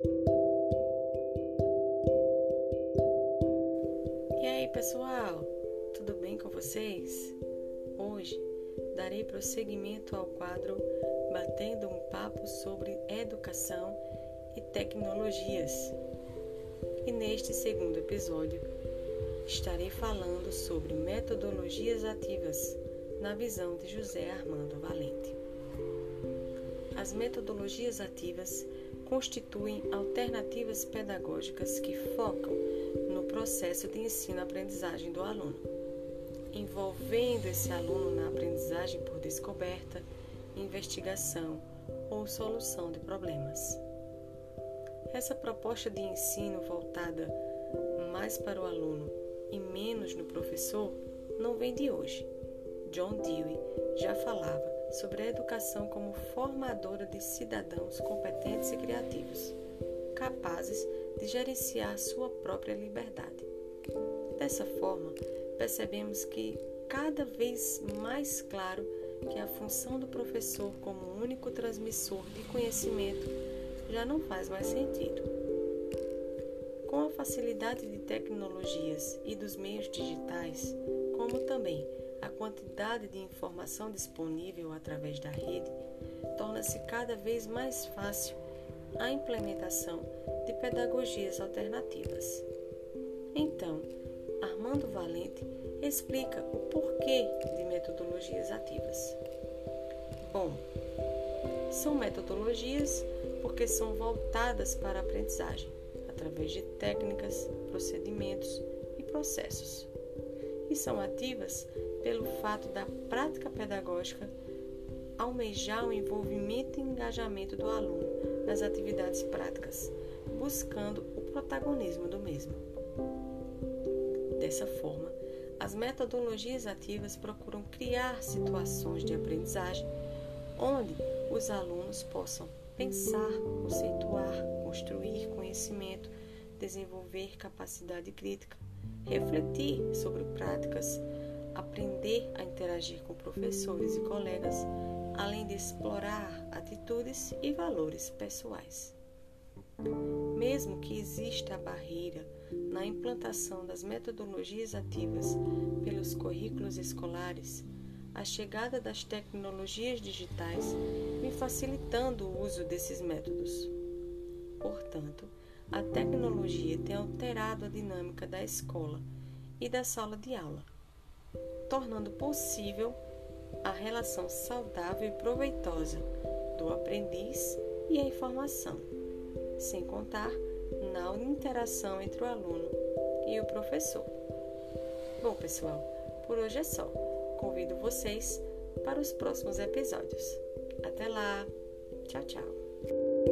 E aí, pessoal, tudo bem com vocês? Hoje darei prosseguimento ao quadro Batendo um Papo sobre Educação e Tecnologias. E neste segundo episódio estarei falando sobre metodologias ativas na visão de José Armando Valente. As metodologias ativas constituem alternativas pedagógicas que focam no processo de ensino-aprendizagem do aluno, envolvendo esse aluno na aprendizagem por descoberta, investigação ou solução de problemas. Essa proposta de ensino voltada mais para o aluno e menos no professor não vem de hoje. John Dewey já falava sobre a educação como formadora de cidadãos competentes e criativos, capazes de gerenciar sua própria liberdade. Dessa forma, percebemos que cada vez mais claro que a função do professor como único transmissor de conhecimento já não faz mais sentido. Com a facilidade de tecnologias e dos meios digitais, como também quantidade de informação disponível através da rede torna-se cada vez mais fácil a implementação de pedagogias alternativas. Então, Armando Valente explica o porquê de metodologias ativas. Bom, são metodologias porque são voltadas para a aprendizagem através de técnicas, procedimentos e processos. São ativas pelo fato da prática pedagógica almejar o envolvimento e engajamento do aluno nas atividades práticas, buscando o protagonismo do mesmo. Dessa forma, as metodologias ativas procuram criar situações de aprendizagem onde os alunos possam pensar, conceituar, construir conhecimento, desenvolver capacidade crítica, refletir sobre práticas aprender a interagir com professores e colegas, além de explorar atitudes e valores pessoais. Mesmo que exista a barreira na implantação das metodologias ativas pelos currículos escolares, a chegada das tecnologias digitais vem facilitando o uso desses métodos. Portanto, a tecnologia tem alterado a dinâmica da escola e da sala de aula tornando possível a relação saudável e proveitosa do aprendiz e a informação, sem contar na interação entre o aluno e o professor. Bom, pessoal, por hoje é só. Convido vocês para os próximos episódios. Até lá! Tchau, tchau!